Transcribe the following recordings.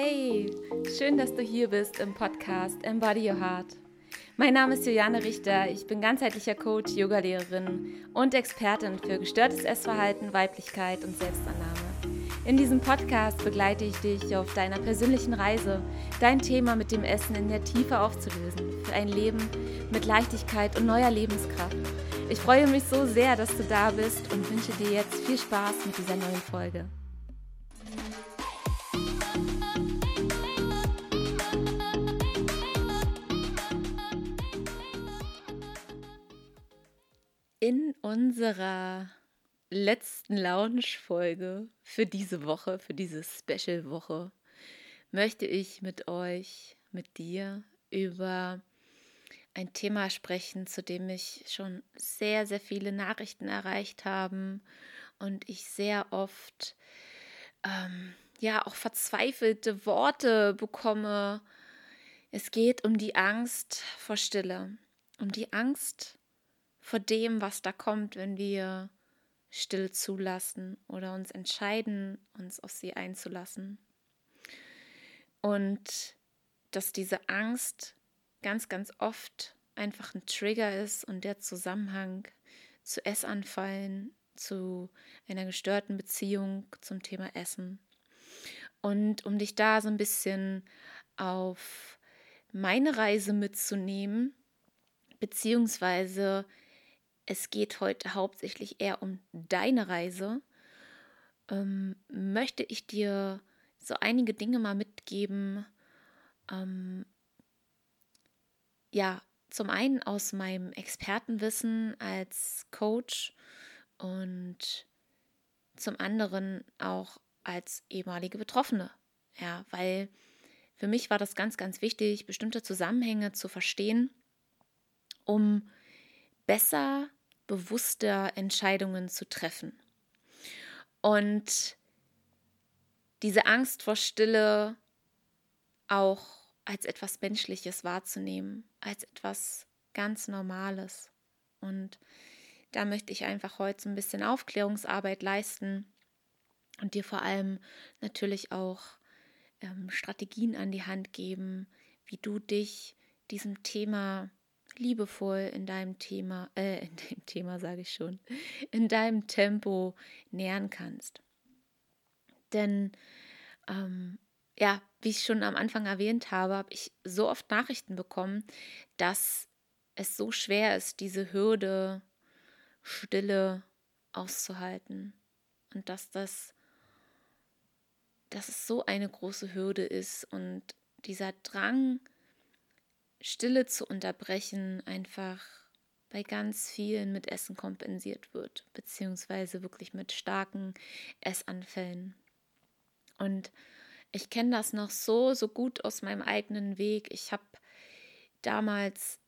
Hey, schön, dass du hier bist im Podcast Embody Your Heart. Mein Name ist Juliane Richter, ich bin ganzheitlicher Coach, Yogalehrerin und Expertin für gestörtes Essverhalten, Weiblichkeit und Selbstannahme. In diesem Podcast begleite ich dich auf deiner persönlichen Reise, dein Thema mit dem Essen in der Tiefe aufzulösen, für ein Leben mit Leichtigkeit und neuer Lebenskraft. Ich freue mich so sehr, dass du da bist und wünsche dir jetzt viel Spaß mit dieser neuen Folge. Unserer letzten Lounge-Folge für diese Woche, für diese Special-Woche, möchte ich mit euch, mit dir über ein Thema sprechen, zu dem mich schon sehr, sehr viele Nachrichten erreicht haben und ich sehr oft ähm, ja auch verzweifelte Worte bekomme. Es geht um die Angst vor Stille, um die Angst vor dem, was da kommt, wenn wir still zulassen oder uns entscheiden, uns auf sie einzulassen. Und dass diese Angst ganz, ganz oft einfach ein Trigger ist und der Zusammenhang zu Essanfallen, zu einer gestörten Beziehung zum Thema Essen. Und um dich da so ein bisschen auf meine Reise mitzunehmen, beziehungsweise es geht heute hauptsächlich eher um deine Reise, ähm, möchte ich dir so einige Dinge mal mitgeben. Ähm, ja, zum einen aus meinem Expertenwissen als Coach und zum anderen auch als ehemalige Betroffene. Ja, weil für mich war das ganz, ganz wichtig, bestimmte Zusammenhänge zu verstehen, um besser bewusster Entscheidungen zu treffen. Und diese Angst vor Stille auch als etwas Menschliches wahrzunehmen, als etwas ganz Normales. Und da möchte ich einfach heute so ein bisschen Aufklärungsarbeit leisten und dir vor allem natürlich auch ähm, Strategien an die Hand geben, wie du dich diesem Thema liebevoll in deinem Thema, äh, in dem Thema sage ich schon, in deinem Tempo nähern kannst. Denn ähm, ja, wie ich schon am Anfang erwähnt habe, habe ich so oft Nachrichten bekommen, dass es so schwer ist, diese Hürde Stille auszuhalten und dass das dass es so eine große Hürde ist und dieser Drang Stille zu unterbrechen einfach bei ganz vielen mit Essen kompensiert wird, beziehungsweise wirklich mit starken Essanfällen. Und ich kenne das noch so, so gut aus meinem eigenen Weg. Ich habe damals,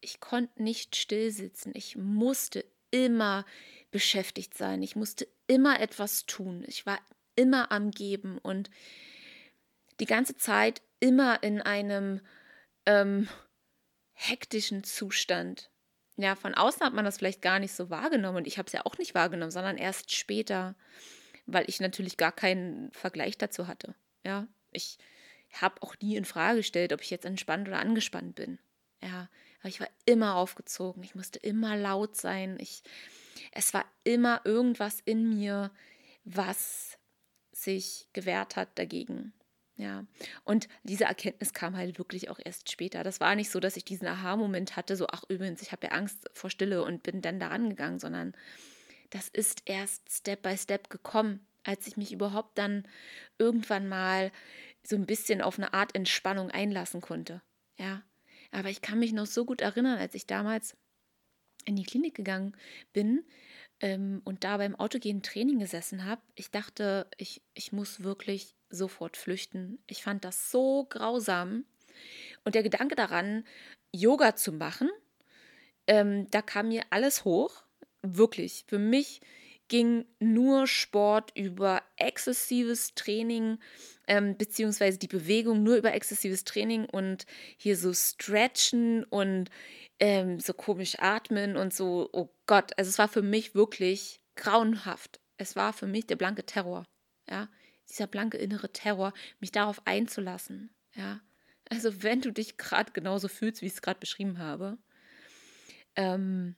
ich konnte nicht still sitzen. Ich musste immer beschäftigt sein. Ich musste immer etwas tun. Ich war immer am Geben und die ganze Zeit immer in einem ähm, hektischen Zustand. Ja, von außen hat man das vielleicht gar nicht so wahrgenommen und ich habe es ja auch nicht wahrgenommen, sondern erst später, weil ich natürlich gar keinen Vergleich dazu hatte. Ja, ich habe auch nie in Frage gestellt, ob ich jetzt entspannt oder angespannt bin. Ja, aber ich war immer aufgezogen, ich musste immer laut sein. Ich, es war immer irgendwas in mir, was sich gewehrt hat dagegen. Ja, und diese Erkenntnis kam halt wirklich auch erst später. Das war nicht so, dass ich diesen Aha-Moment hatte, so, ach übrigens, ich habe ja Angst vor Stille und bin dann da rangegangen, sondern das ist erst Step by Step gekommen, als ich mich überhaupt dann irgendwann mal so ein bisschen auf eine Art Entspannung einlassen konnte. Ja, aber ich kann mich noch so gut erinnern, als ich damals in die Klinik gegangen bin, ähm, und da beim autogenen Training gesessen habe, ich dachte, ich, ich muss wirklich sofort flüchten. Ich fand das so grausam. Und der Gedanke daran, Yoga zu machen, ähm, da kam mir alles hoch. Wirklich. Für mich ging nur Sport über exzessives Training, ähm, beziehungsweise die Bewegung nur über exzessives Training und hier so stretchen und ähm, so komisch atmen und so, oh Gott, also es war für mich wirklich grauenhaft. Es war für mich der blanke Terror. Ja, dieser blanke innere Terror, mich darauf einzulassen. Ja, also wenn du dich gerade genauso fühlst, wie ich es gerade beschrieben habe, ähm,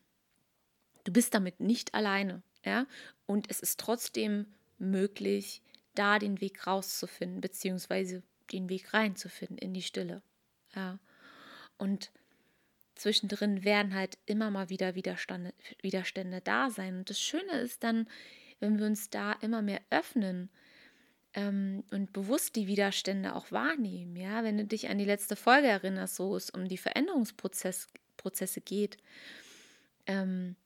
du bist damit nicht alleine. Ja, und es ist trotzdem möglich, da den Weg rauszufinden, beziehungsweise den Weg reinzufinden in die Stille. Ja, und zwischendrin werden halt immer mal wieder Widerstände, Widerstände da sein. Und das Schöne ist dann, wenn wir uns da immer mehr öffnen ähm, und bewusst die Widerstände auch wahrnehmen, ja, wenn du dich an die letzte Folge erinnerst, wo es um die Veränderungsprozesse geht, ähm,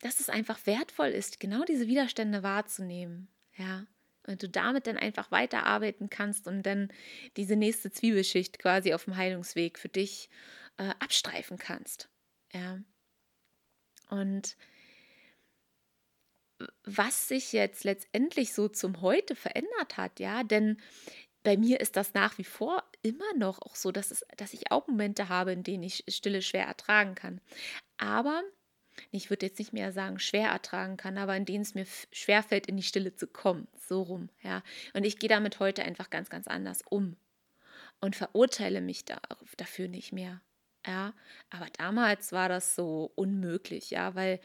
dass es einfach wertvoll ist, genau diese Widerstände wahrzunehmen, ja, und du damit dann einfach weiterarbeiten kannst und dann diese nächste Zwiebelschicht quasi auf dem Heilungsweg für dich äh, abstreifen kannst, ja. Und was sich jetzt letztendlich so zum Heute verändert hat, ja, denn bei mir ist das nach wie vor immer noch auch so, dass, es, dass ich auch Momente habe, in denen ich Stille schwer ertragen kann. Aber ich würde jetzt nicht mehr sagen, schwer ertragen kann, aber in denen es mir schwer fällt, in die Stille zu kommen. So rum, ja. Und ich gehe damit heute einfach ganz, ganz anders um und verurteile mich da, dafür nicht mehr. Ja, aber damals war das so unmöglich, ja, weil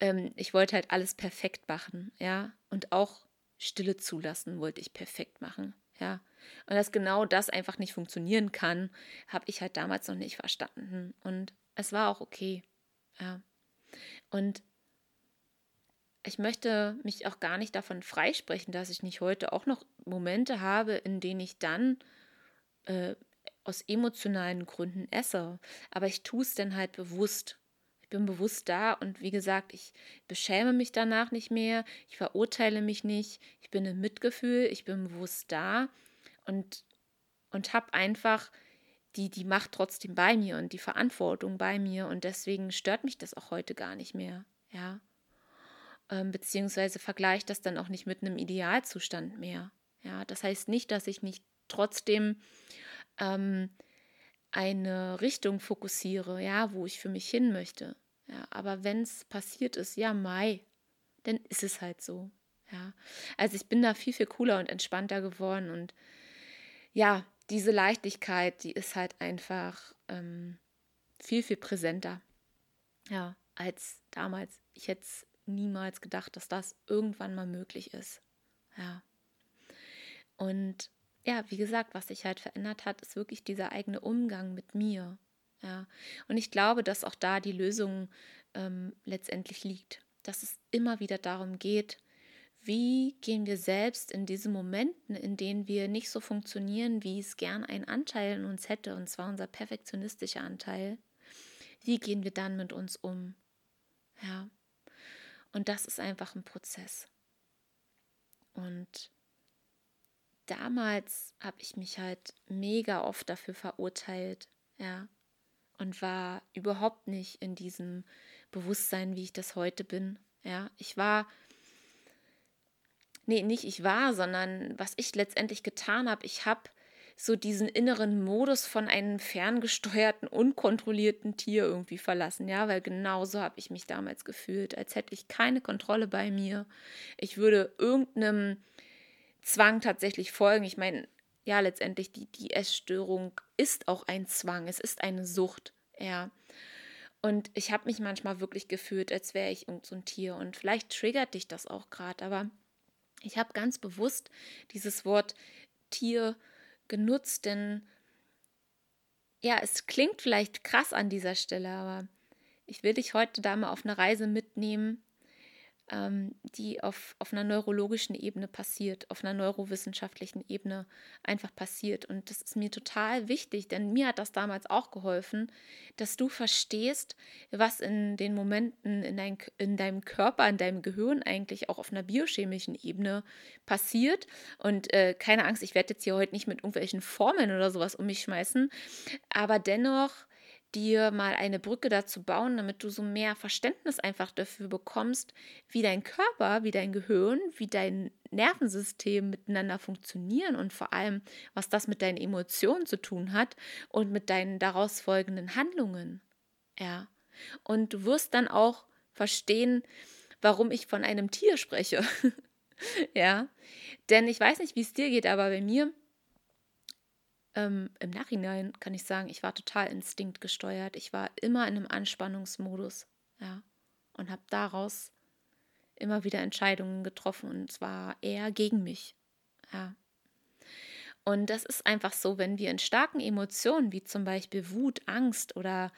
ähm, ich wollte halt alles perfekt machen, ja, und auch Stille zulassen wollte ich perfekt machen, ja. Und dass genau das einfach nicht funktionieren kann, habe ich halt damals noch nicht verstanden. Und es war auch okay, ja. Und ich möchte mich auch gar nicht davon freisprechen, dass ich nicht heute auch noch Momente habe, in denen ich dann äh, aus emotionalen Gründen esse. Aber ich tue es dann halt bewusst. Ich bin bewusst da und wie gesagt, ich beschäme mich danach nicht mehr, ich verurteile mich nicht, ich bin im Mitgefühl, ich bin bewusst da und, und habe einfach die, die Macht trotzdem bei mir und die Verantwortung bei mir und deswegen stört mich das auch heute gar nicht mehr, ja. Ähm, beziehungsweise vergleicht das dann auch nicht mit einem Idealzustand mehr. Ja, das heißt nicht, dass ich nicht trotzdem ähm, eine Richtung fokussiere, ja, wo ich für mich hin möchte. Ja, aber wenn es passiert ist, ja, Mai, dann ist es halt so. Ja, also ich bin da viel, viel cooler und entspannter geworden und ja, diese Leichtigkeit, die ist halt einfach ähm, viel, viel präsenter. Ja, als damals. Ich hätte niemals gedacht, dass das irgendwann mal möglich ist. Ja. Und ja, wie gesagt, was sich halt verändert hat, ist wirklich dieser eigene Umgang mit mir. Ja, und ich glaube, dass auch da die Lösung ähm, letztendlich liegt, dass es immer wieder darum geht, wie gehen wir selbst in diese Momenten, in denen wir nicht so funktionieren, wie es gern ein Anteil in uns hätte, und zwar unser perfektionistischer Anteil, wie gehen wir dann mit uns um? Ja, und das ist einfach ein Prozess. Und damals habe ich mich halt mega oft dafür verurteilt, ja, und war überhaupt nicht in diesem Bewusstsein, wie ich das heute bin. Ja, ich war, nee, nicht ich war, sondern was ich letztendlich getan habe, ich habe so diesen inneren Modus von einem ferngesteuerten, unkontrollierten Tier irgendwie verlassen, ja, weil genauso habe ich mich damals gefühlt, als hätte ich keine Kontrolle bei mir. Ich würde irgendeinem Zwang tatsächlich folgen. Ich meine, ja, letztendlich die, die Essstörung ist auch ein Zwang, es ist eine Sucht, ja. Und ich habe mich manchmal wirklich gefühlt, als wäre ich irgend so ein Tier. Und vielleicht triggert dich das auch gerade, aber ich habe ganz bewusst dieses Wort Tier genutzt, denn ja, es klingt vielleicht krass an dieser Stelle, aber ich will dich heute da mal auf eine Reise mitnehmen, ähm, die auf, auf einer neurologischen Ebene passiert, auf einer neurowissenschaftlichen Ebene einfach passiert. Und das ist mir total wichtig, denn mir hat das damals auch geholfen, dass du verstehst, was in den Momenten in, dein, in deinem Körper, in deinem Gehirn eigentlich auch auf einer biochemischen Ebene passiert. Und äh, keine Angst, ich werde jetzt hier heute nicht mit irgendwelchen Formeln oder sowas um mich schmeißen, aber dennoch dir mal eine Brücke dazu bauen, damit du so mehr Verständnis einfach dafür bekommst, wie dein Körper, wie dein Gehirn, wie dein Nervensystem miteinander funktionieren und vor allem, was das mit deinen Emotionen zu tun hat und mit deinen daraus folgenden Handlungen. Ja. Und du wirst dann auch verstehen, warum ich von einem Tier spreche. ja, denn ich weiß nicht, wie es dir geht, aber bei mir ähm, im Nachhinein kann ich sagen, ich war total instinktgesteuert. Ich war immer in einem Anspannungsmodus, ja, und habe daraus immer wieder Entscheidungen getroffen und zwar eher gegen mich, ja. Und das ist einfach so, wenn wir in starken Emotionen wie zum Beispiel Wut, Angst oder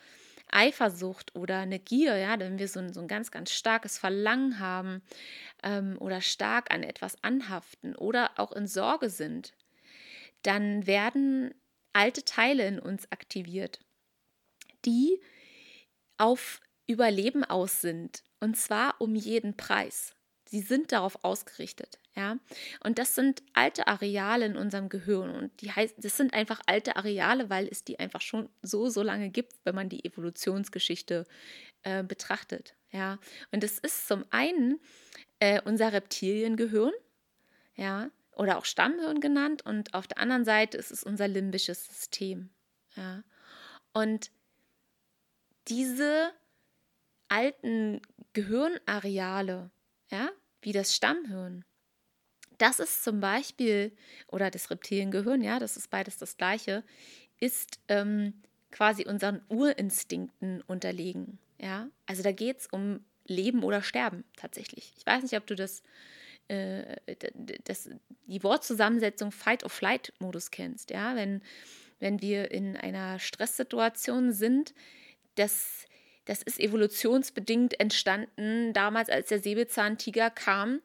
Eifersucht oder eine Gier, ja, wenn wir so ein, so ein ganz, ganz starkes Verlangen haben ähm, oder stark an etwas anhaften oder auch in Sorge sind, dann werden alte Teile in uns aktiviert, die auf Überleben aus sind. Und zwar um jeden Preis. Sie sind darauf ausgerichtet, ja. Und das sind alte Areale in unserem Gehirn. Und die heißt, das sind einfach alte Areale, weil es die einfach schon so, so lange gibt, wenn man die Evolutionsgeschichte äh, betrachtet, ja. Und es ist zum einen äh, unser Reptiliengehirn, ja, oder auch Stammhirn genannt. Und auf der anderen Seite ist es unser limbisches System, ja. Und diese alten Gehirnareale, ja, wie das Stammhirn. Das ist zum Beispiel, oder das Reptiliengehirn, ja, das ist beides das gleiche, ist ähm, quasi unseren Urinstinkten unterlegen. Ja? Also da geht es um Leben oder Sterben tatsächlich. Ich weiß nicht, ob du das, äh, das die Wortzusammensetzung Fight-or-Flight-Modus kennst. Ja? Wenn, wenn wir in einer Stresssituation sind, das das ist evolutionsbedingt entstanden, damals als der Säbelzahntiger kam.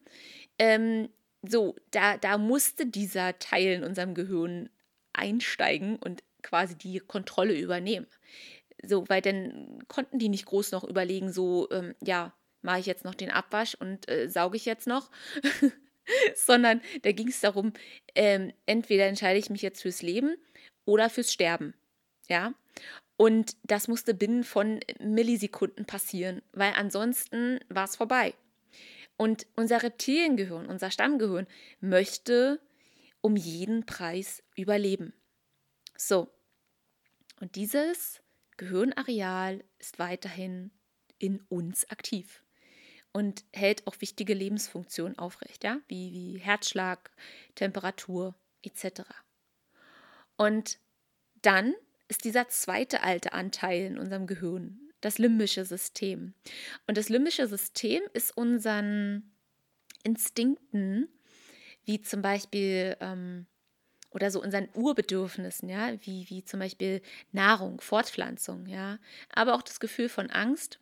Ähm, so, da, da musste dieser Teil in unserem Gehirn einsteigen und quasi die Kontrolle übernehmen. So, weil dann konnten die nicht groß noch überlegen, so, ähm, ja, mache ich jetzt noch den Abwasch und äh, sauge ich jetzt noch. Sondern da ging es darum, ähm, entweder entscheide ich mich jetzt fürs Leben oder fürs Sterben. Ja. Und das musste binnen von Millisekunden passieren, weil ansonsten war es vorbei. Und unser Reptiliengehirn, unser Stammgehirn, möchte um jeden Preis überleben. So. Und dieses Gehirnareal ist weiterhin in uns aktiv und hält auch wichtige Lebensfunktionen aufrecht, ja, wie, wie Herzschlag, Temperatur etc. Und dann ist dieser zweite alte Anteil in unserem Gehirn, das limbische System. Und das limbische System ist unseren Instinkten, wie zum Beispiel ähm, oder so unseren Urbedürfnissen, ja, wie, wie zum Beispiel Nahrung, Fortpflanzung, ja, aber auch das Gefühl von Angst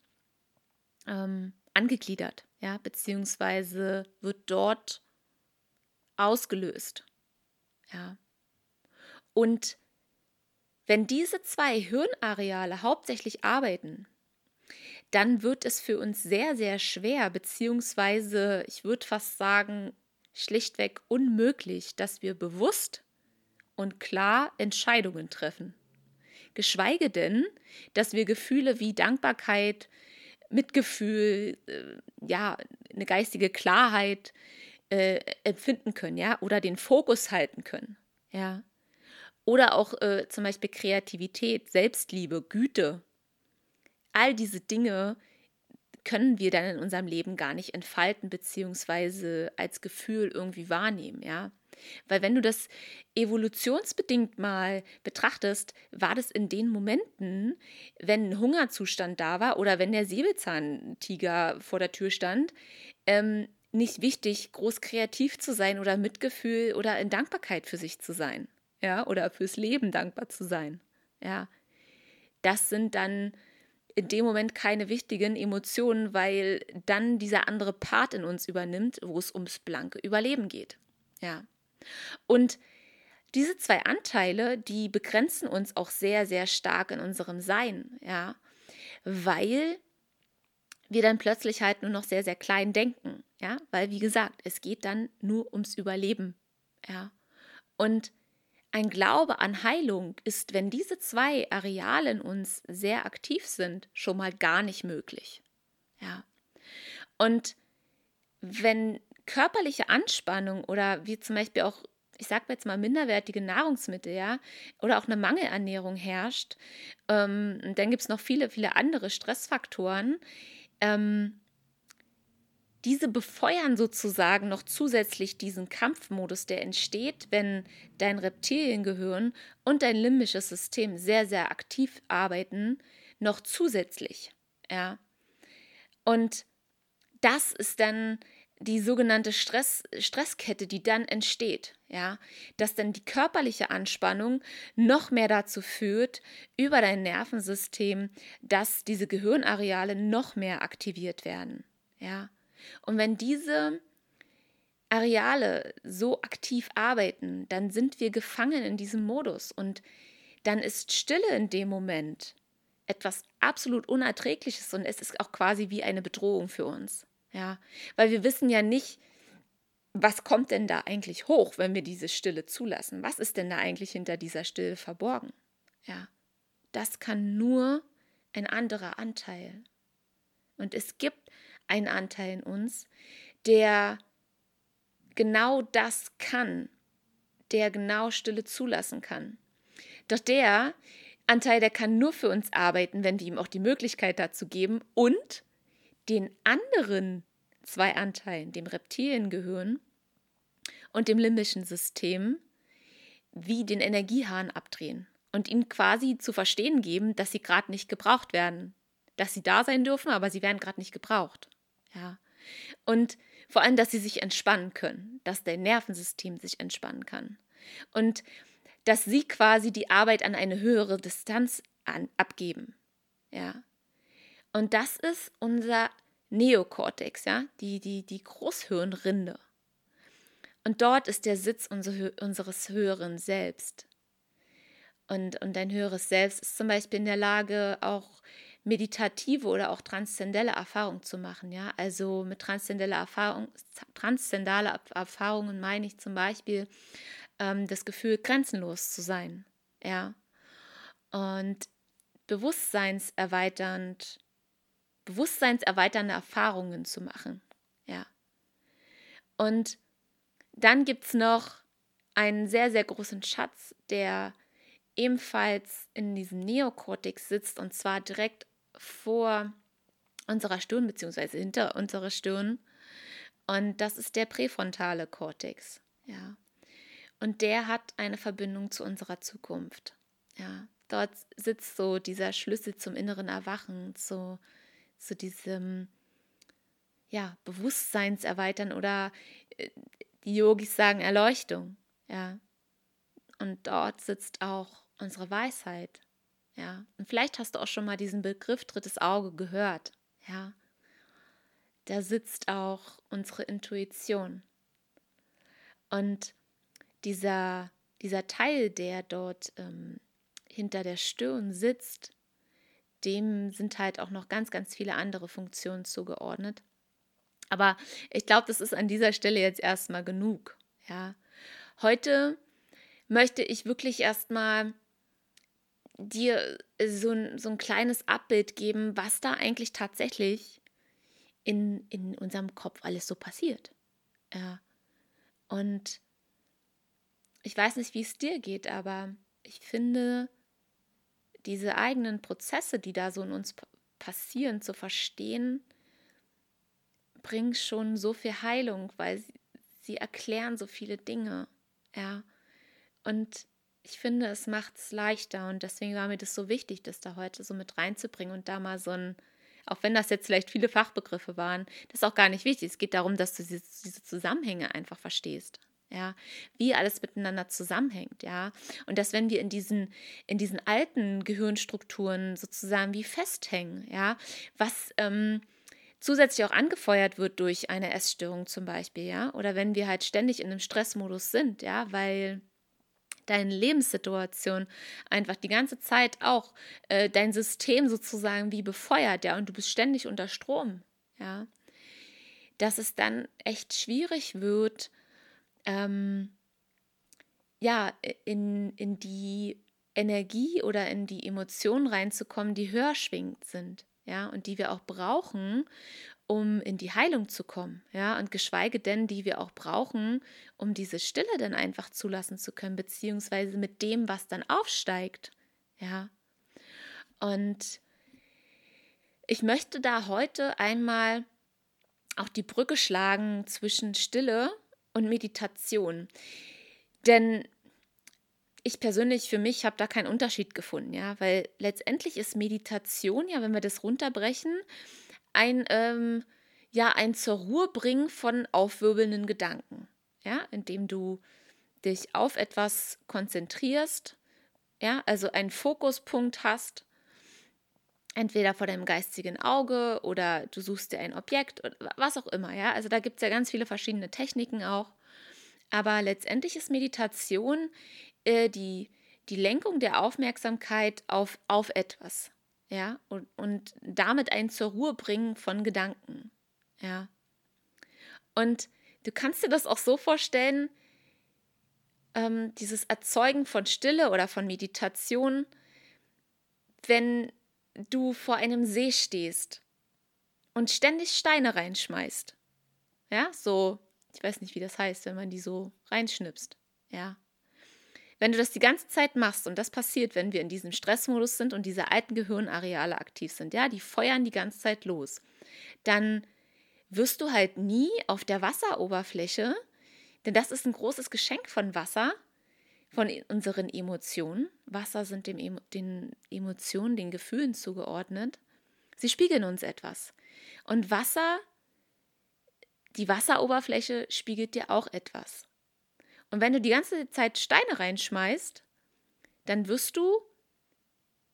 ähm, angegliedert, ja, beziehungsweise wird dort ausgelöst, ja. Und wenn diese zwei Hirnareale hauptsächlich arbeiten, dann wird es für uns sehr, sehr schwer, beziehungsweise ich würde fast sagen, schlichtweg unmöglich, dass wir bewusst und klar Entscheidungen treffen. Geschweige denn, dass wir Gefühle wie Dankbarkeit, Mitgefühl, äh, ja, eine geistige Klarheit äh, empfinden können, ja, oder den Fokus halten können, ja. Oder auch äh, zum Beispiel Kreativität, Selbstliebe, Güte. All diese Dinge können wir dann in unserem Leben gar nicht entfalten, beziehungsweise als Gefühl irgendwie wahrnehmen, ja. Weil wenn du das evolutionsbedingt mal betrachtest, war das in den Momenten, wenn ein Hungerzustand da war oder wenn der Säbelzahntiger vor der Tür stand, ähm, nicht wichtig, groß kreativ zu sein oder Mitgefühl oder in Dankbarkeit für sich zu sein ja, oder fürs Leben dankbar zu sein, ja. Das sind dann in dem Moment keine wichtigen Emotionen, weil dann dieser andere Part in uns übernimmt, wo es ums blanke Überleben geht, ja. Und diese zwei Anteile, die begrenzen uns auch sehr, sehr stark in unserem Sein, ja, weil wir dann plötzlich halt nur noch sehr, sehr klein denken, ja, weil wie gesagt, es geht dann nur ums Überleben, ja. Und ein Glaube an Heilung ist, wenn diese zwei Areale in uns sehr aktiv sind, schon mal gar nicht möglich. Ja. Und wenn körperliche Anspannung oder wie zum Beispiel auch, ich sage jetzt mal, minderwertige Nahrungsmittel, ja, oder auch eine Mangelernährung herrscht, ähm, dann gibt es noch viele, viele andere Stressfaktoren, ähm, diese befeuern sozusagen noch zusätzlich diesen Kampfmodus, der entsteht, wenn dein Reptiliengehirn und dein limbisches System sehr, sehr aktiv arbeiten, noch zusätzlich. Ja. Und das ist dann die sogenannte Stress, Stresskette, die dann entsteht, ja, dass dann die körperliche Anspannung noch mehr dazu führt, über dein Nervensystem, dass diese Gehirnareale noch mehr aktiviert werden, ja. Und wenn diese Areale so aktiv arbeiten, dann sind wir gefangen in diesem Modus und dann ist Stille in dem Moment etwas absolut Unerträgliches und es ist auch quasi wie eine Bedrohung für uns. Ja, weil wir wissen ja nicht, was kommt denn da eigentlich hoch, wenn wir diese Stille zulassen? Was ist denn da eigentlich hinter dieser Stille verborgen? Ja, das kann nur ein anderer Anteil. Und es gibt einen Anteil in uns, der genau das kann, der genau Stille zulassen kann. Doch der Anteil, der kann nur für uns arbeiten, wenn wir ihm auch die Möglichkeit dazu geben und den anderen zwei Anteilen, dem Reptiliengehirn und dem limbischen System, wie den Energiehahn abdrehen und ihnen quasi zu verstehen geben, dass sie gerade nicht gebraucht werden, dass sie da sein dürfen, aber sie werden gerade nicht gebraucht. Ja. Und vor allem, dass sie sich entspannen können, dass dein Nervensystem sich entspannen kann. Und dass sie quasi die Arbeit an eine höhere Distanz an, abgeben. Ja. Und das ist unser Neokortex, ja, die, die, die Großhirnrinde. Und dort ist der Sitz unseres höheren Selbst. Und, und dein höheres Selbst ist zum Beispiel in der Lage, auch meditative oder auch transzendelle Erfahrungen zu machen. Ja? Also mit transzendelle Erfahrung, transzendale Erfahrungen meine ich zum Beispiel ähm, das Gefühl, grenzenlos zu sein. Ja? Und bewusstseinserweiternd, bewusstseinserweiternde Erfahrungen zu machen. Ja. Und dann gibt es noch einen sehr, sehr großen Schatz, der ebenfalls in diesem Neokortex sitzt und zwar direkt vor unserer Stirn beziehungsweise hinter unserer Stirn. Und das ist der präfrontale Kortex. Ja. Und der hat eine Verbindung zu unserer Zukunft. Ja. Dort sitzt so dieser Schlüssel zum inneren Erwachen, zu, zu diesem ja, Bewusstseinserweitern oder äh, die Yogis sagen Erleuchtung. Ja. Und dort sitzt auch unsere Weisheit. Ja, und vielleicht hast du auch schon mal diesen Begriff drittes Auge gehört. Ja, da sitzt auch unsere Intuition. Und dieser, dieser Teil, der dort ähm, hinter der Stirn sitzt, dem sind halt auch noch ganz, ganz viele andere Funktionen zugeordnet. Aber ich glaube, das ist an dieser Stelle jetzt erstmal genug. Ja. Heute möchte ich wirklich erstmal dir so ein, so ein kleines Abbild geben, was da eigentlich tatsächlich in, in unserem Kopf alles so passiert. Ja. Und ich weiß nicht, wie es dir geht, aber ich finde, diese eigenen Prozesse, die da so in uns passieren, zu verstehen, bringen schon so viel Heilung, weil sie, sie erklären so viele Dinge. Ja. Und ich finde, es macht es leichter und deswegen war mir das so wichtig, das da heute so mit reinzubringen und da mal so ein, auch wenn das jetzt vielleicht viele Fachbegriffe waren, das ist auch gar nicht wichtig. Es geht darum, dass du diese Zusammenhänge einfach verstehst. Ja, wie alles miteinander zusammenhängt, ja. Und dass wenn wir in diesen, in diesen alten Gehirnstrukturen sozusagen wie festhängen, ja, was ähm, zusätzlich auch angefeuert wird durch eine Essstörung zum Beispiel, ja, oder wenn wir halt ständig in einem Stressmodus sind, ja, weil deine Lebenssituation einfach die ganze Zeit auch äh, dein System sozusagen wie befeuert, ja, und du bist ständig unter Strom, ja, dass es dann echt schwierig wird, ähm, ja, in, in die Energie oder in die Emotionen reinzukommen, die höher schwingend sind, ja, und die wir auch brauchen, um in die Heilung zu kommen, ja, und geschweige denn, die wir auch brauchen, um diese Stille dann einfach zulassen zu können, beziehungsweise mit dem, was dann aufsteigt, ja. Und ich möchte da heute einmal auch die Brücke schlagen zwischen Stille und Meditation. Denn ich persönlich für mich habe da keinen Unterschied gefunden, ja, weil letztendlich ist Meditation, ja, wenn wir das runterbrechen, ein, ähm, ja, ein zur Ruhe bringen von aufwirbelnden Gedanken, ja, indem du dich auf etwas konzentrierst, ja, also einen Fokuspunkt hast, entweder vor deinem geistigen Auge oder du suchst dir ein Objekt oder was auch immer, ja, also da gibt es ja ganz viele verschiedene Techniken auch, aber letztendlich ist Meditation äh, die, die Lenkung der Aufmerksamkeit auf, auf etwas. Ja, und, und damit ein zur Ruhe bringen von Gedanken. Ja. Und du kannst dir das auch so vorstellen, ähm, dieses Erzeugen von Stille oder von Meditation, wenn du vor einem See stehst und ständig Steine reinschmeißt. Ja, so, ich weiß nicht, wie das heißt, wenn man die so reinschnipst. Ja. Wenn du das die ganze Zeit machst, und das passiert, wenn wir in diesem Stressmodus sind und diese alten Gehirnareale aktiv sind, ja, die feuern die ganze Zeit los, dann wirst du halt nie auf der Wasseroberfläche, denn das ist ein großes Geschenk von Wasser, von unseren Emotionen. Wasser sind dem, den Emotionen, den Gefühlen zugeordnet. Sie spiegeln uns etwas. Und Wasser, die Wasseroberfläche spiegelt dir auch etwas. Und wenn du die ganze Zeit Steine reinschmeißt, dann wirst du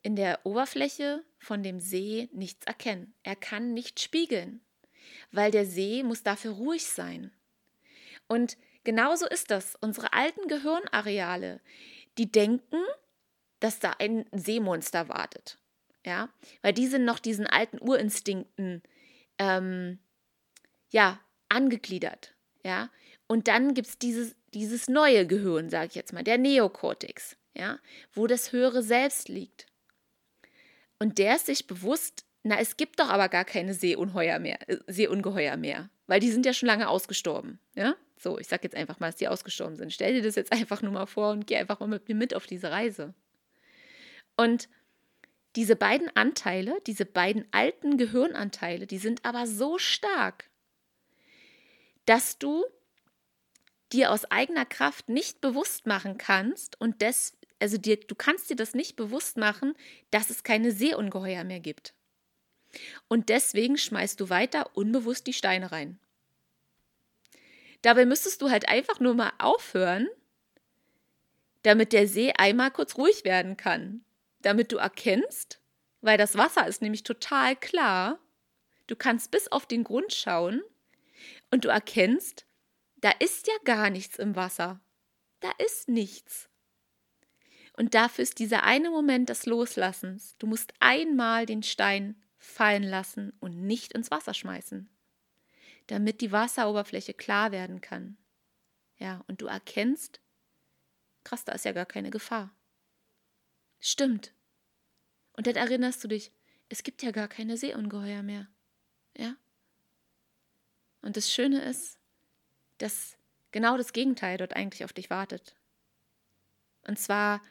in der Oberfläche von dem See nichts erkennen. Er kann nicht spiegeln, weil der See muss dafür ruhig sein. Und genauso ist das. Unsere alten Gehirnareale, die denken, dass da ein Seemonster wartet. Ja, weil die sind noch diesen alten Urinstinkten ähm, ja, angegliedert. Ja, und dann gibt es dieses, dieses neue Gehirn, sage ich jetzt mal, der Neokortex, ja, wo das höhere Selbst liegt. Und der ist sich bewusst, na, es gibt doch aber gar keine Seeungeheuer mehr, äh, Seeungeheuer mehr, weil die sind ja schon lange ausgestorben, ja? So, ich sage jetzt einfach mal, dass die ausgestorben sind. Stell dir das jetzt einfach nur mal vor und geh einfach mal mit mir mit auf diese Reise. Und diese beiden Anteile, diese beiden alten Gehirnanteile, die sind aber so stark, dass du dir aus eigener Kraft nicht bewusst machen kannst und das, also dir, du kannst dir das nicht bewusst machen, dass es keine Seeungeheuer mehr gibt. Und deswegen schmeißt du weiter unbewusst die Steine rein. Dabei müsstest du halt einfach nur mal aufhören, damit der See einmal kurz ruhig werden kann. Damit du erkennst, weil das Wasser ist nämlich total klar, du kannst bis auf den Grund schauen und du erkennst, da ist ja gar nichts im Wasser. Da ist nichts. Und dafür ist dieser eine Moment des Loslassens. Du musst einmal den Stein fallen lassen und nicht ins Wasser schmeißen, damit die Wasseroberfläche klar werden kann. Ja, und du erkennst, krass, da ist ja gar keine Gefahr. Stimmt. Und dann erinnerst du dich, es gibt ja gar keine Seeungeheuer mehr. Ja? Und das Schöne ist, dass genau das Gegenteil dort eigentlich auf dich wartet. Und zwar,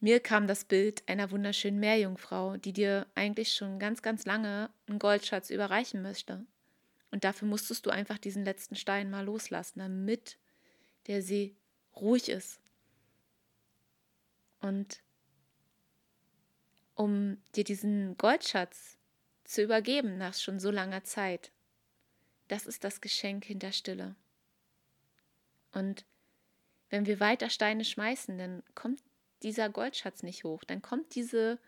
mir kam das Bild einer wunderschönen Meerjungfrau, die dir eigentlich schon ganz, ganz lange einen Goldschatz überreichen möchte. Und dafür musstest du einfach diesen letzten Stein mal loslassen, damit der See ruhig ist. Und um dir diesen Goldschatz zu übergeben nach schon so langer Zeit, das ist das Geschenk hinter Stille. Und wenn wir weiter Steine schmeißen, dann kommt dieser Goldschatz nicht hoch, dann kommt diese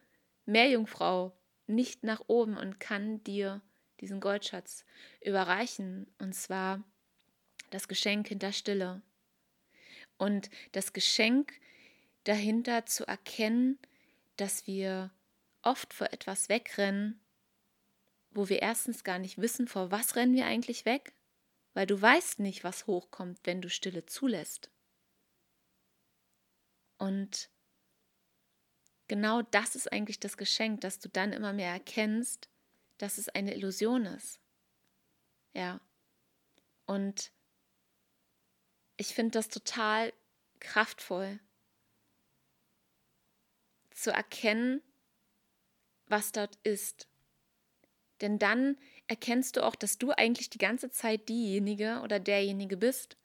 Meerjungfrau nicht nach oben und kann dir diesen Goldschatz überreichen, und zwar das Geschenk hinter Stille. Und das Geschenk dahinter zu erkennen, dass wir oft vor etwas wegrennen, wo wir erstens gar nicht wissen, vor was rennen wir eigentlich weg, weil du weißt nicht, was hochkommt, wenn du Stille zulässt. Und genau das ist eigentlich das Geschenk, dass du dann immer mehr erkennst, dass es eine Illusion ist. Ja. Und ich finde das total kraftvoll zu erkennen, was dort ist Denn dann erkennst du auch, dass du eigentlich die ganze Zeit diejenige oder derjenige bist,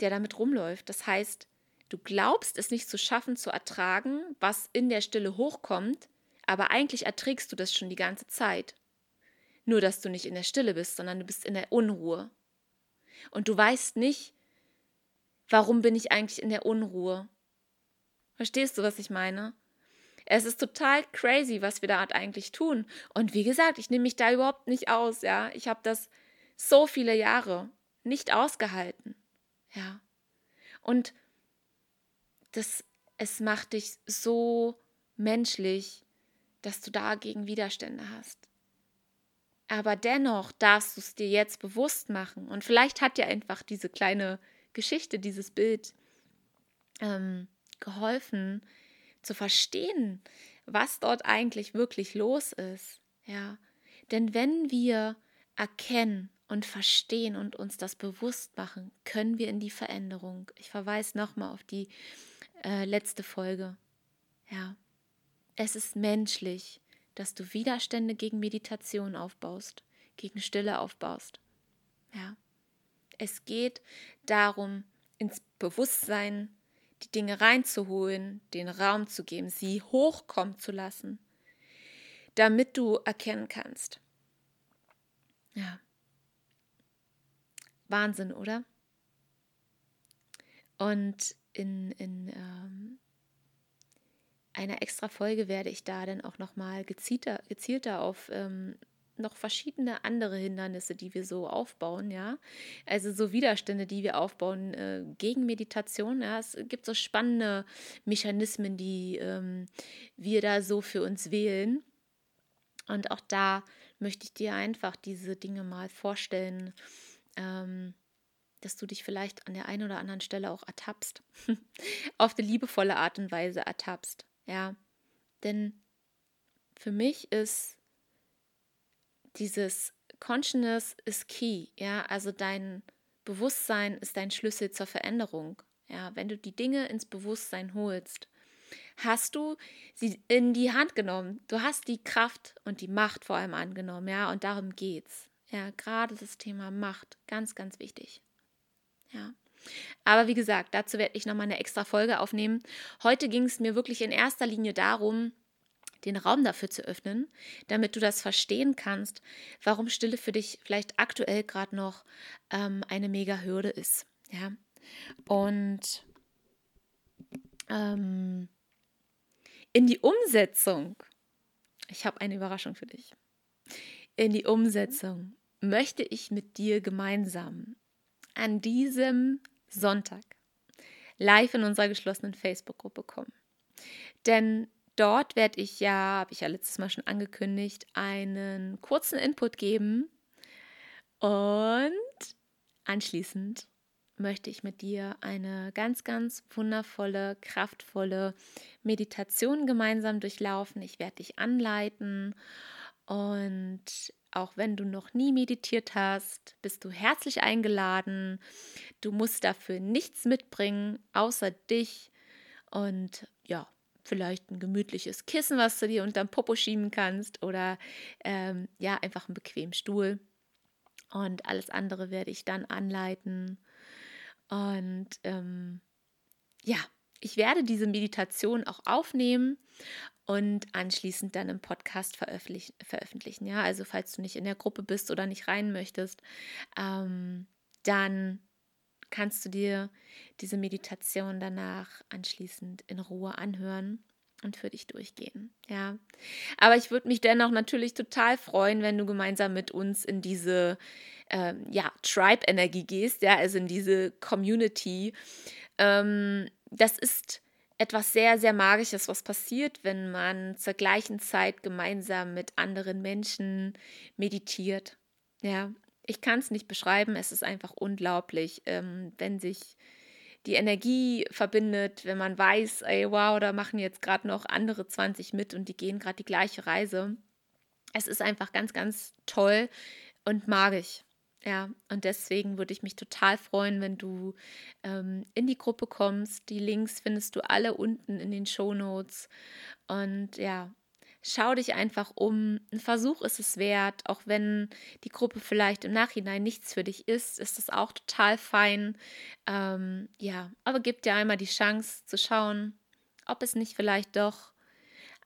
der damit rumläuft. Das heißt, du glaubst es nicht zu schaffen, zu ertragen, was in der Stille hochkommt, aber eigentlich erträgst du das schon die ganze Zeit. Nur, dass du nicht in der Stille bist, sondern du bist in der Unruhe. Und du weißt nicht, warum bin ich eigentlich in der Unruhe. Verstehst du, was ich meine? Es ist total crazy, was wir da eigentlich tun. Und wie gesagt, ich nehme mich da überhaupt nicht aus, ja. Ich habe das so viele Jahre nicht ausgehalten. Ja. Und das, es macht dich so menschlich, dass du dagegen Widerstände hast. Aber dennoch darfst du es dir jetzt bewusst machen. Und vielleicht hat dir einfach diese kleine Geschichte, dieses Bild ähm, geholfen, zu verstehen, was dort eigentlich wirklich los ist. Ja, denn wenn wir erkennen und verstehen und uns das bewusst machen, können wir in die Veränderung. Ich verweise nochmal auf die äh, letzte Folge. Ja, es ist menschlich, dass du Widerstände gegen Meditation aufbaust, gegen Stille aufbaust. Ja, es geht darum, ins Bewusstsein die Dinge reinzuholen, den Raum zu geben, sie hochkommen zu lassen, damit du erkennen kannst. Ja. Wahnsinn, oder? Und in, in ähm, einer extra Folge werde ich da dann auch nochmal gezielter, gezielter auf ähm, noch verschiedene andere Hindernisse, die wir so aufbauen, ja. Also so Widerstände, die wir aufbauen äh, gegen Meditation. Ja. Es gibt so spannende Mechanismen, die ähm, wir da so für uns wählen. Und auch da möchte ich dir einfach diese Dinge mal vorstellen, ähm, dass du dich vielleicht an der einen oder anderen Stelle auch ertappst. Auf eine liebevolle Art und Weise ertappst. Ja. Denn für mich ist dieses Consciousness ist key, ja, also dein Bewusstsein ist dein Schlüssel zur Veränderung. Ja, wenn du die Dinge ins Bewusstsein holst, hast du sie in die Hand genommen. Du hast die Kraft und die Macht vor allem angenommen, ja, und darum geht's. Ja, gerade das Thema Macht, ganz, ganz wichtig. Ja. Aber wie gesagt, dazu werde ich nochmal eine extra Folge aufnehmen. Heute ging es mir wirklich in erster Linie darum, den Raum dafür zu öffnen, damit du das verstehen kannst, warum Stille für dich vielleicht aktuell gerade noch ähm, eine mega Hürde ist. Ja. Und ähm, in die Umsetzung, ich habe eine Überraschung für dich. In die Umsetzung möchte ich mit dir gemeinsam an diesem Sonntag live in unserer geschlossenen Facebook-Gruppe kommen. Denn Dort werde ich ja, habe ich ja letztes Mal schon angekündigt, einen kurzen Input geben. Und anschließend möchte ich mit dir eine ganz, ganz wundervolle, kraftvolle Meditation gemeinsam durchlaufen. Ich werde dich anleiten und auch wenn du noch nie meditiert hast, bist du herzlich eingeladen. Du musst dafür nichts mitbringen, außer dich. Und ja, vielleicht ein gemütliches Kissen, was du dir unterm Popo schieben kannst oder ähm, ja, einfach einen bequemen Stuhl. Und alles andere werde ich dann anleiten. Und ähm, ja, ich werde diese Meditation auch aufnehmen und anschließend dann im Podcast veröffentlichen. ja, also falls du nicht in der Gruppe bist oder nicht rein möchtest, ähm, dann kannst du dir diese Meditation danach anschließend in Ruhe anhören und für dich durchgehen. Ja, aber ich würde mich dennoch natürlich total freuen, wenn du gemeinsam mit uns in diese ähm, ja, Tribe-Energie gehst, ja, also in diese Community. Ähm, das ist etwas sehr, sehr Magisches, was passiert, wenn man zur gleichen Zeit gemeinsam mit anderen Menschen meditiert. Ja, ich kann es nicht beschreiben, es ist einfach unglaublich, ähm, wenn sich die Energie verbindet, wenn man weiß, ey, wow, da machen jetzt gerade noch andere 20 mit und die gehen gerade die gleiche Reise. Es ist einfach ganz, ganz toll und magisch. Ja, und deswegen würde ich mich total freuen, wenn du ähm, in die Gruppe kommst. Die Links findest du alle unten in den Show Notes. Und ja, schau dich einfach um. Ein Versuch ist es wert, auch wenn die Gruppe vielleicht im Nachhinein nichts für dich ist, ist das auch total fein. Ähm, ja, aber gib dir einmal die Chance zu schauen, ob es nicht vielleicht doch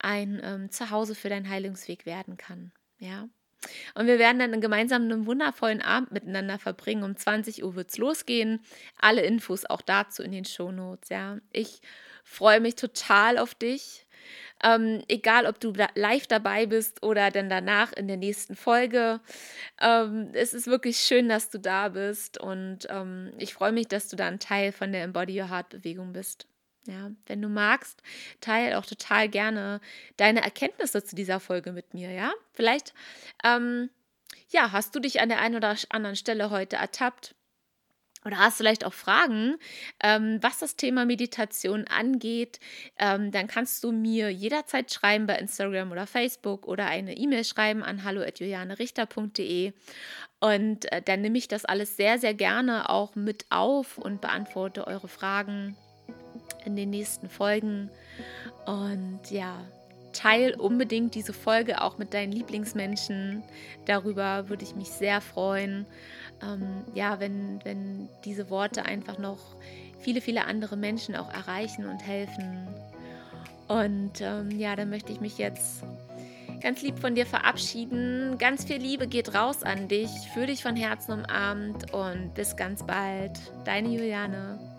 ein ähm, Zuhause für deinen Heilungsweg werden kann. Ja. Und wir werden dann gemeinsam einen wundervollen Abend miteinander verbringen. Um 20 Uhr wird es losgehen. Alle Infos auch dazu in den Shownotes. Ja. Ich freue mich total auf dich. Ähm, egal, ob du live dabei bist oder dann danach in der nächsten Folge. Ähm, es ist wirklich schön, dass du da bist und ähm, ich freue mich, dass du da ein Teil von der Embody Your Heart Bewegung bist. Ja, wenn du magst, teile auch total gerne deine Erkenntnisse zu dieser Folge mit mir. Ja, vielleicht, ähm, ja, hast du dich an der einen oder anderen Stelle heute ertappt oder hast vielleicht auch Fragen, ähm, was das Thema Meditation angeht, ähm, dann kannst du mir jederzeit schreiben bei Instagram oder Facebook oder eine E-Mail schreiben an hallo.julianerichter.de und äh, dann nehme ich das alles sehr, sehr gerne auch mit auf und beantworte eure Fragen in den nächsten Folgen. Und ja, teil unbedingt diese Folge auch mit deinen Lieblingsmenschen. Darüber würde ich mich sehr freuen. Ähm, ja, wenn, wenn diese Worte einfach noch viele, viele andere Menschen auch erreichen und helfen. Und ähm, ja, dann möchte ich mich jetzt ganz lieb von dir verabschieden. Ganz viel Liebe geht raus an dich, für dich von Herzen umarmt und bis ganz bald. Deine Juliane.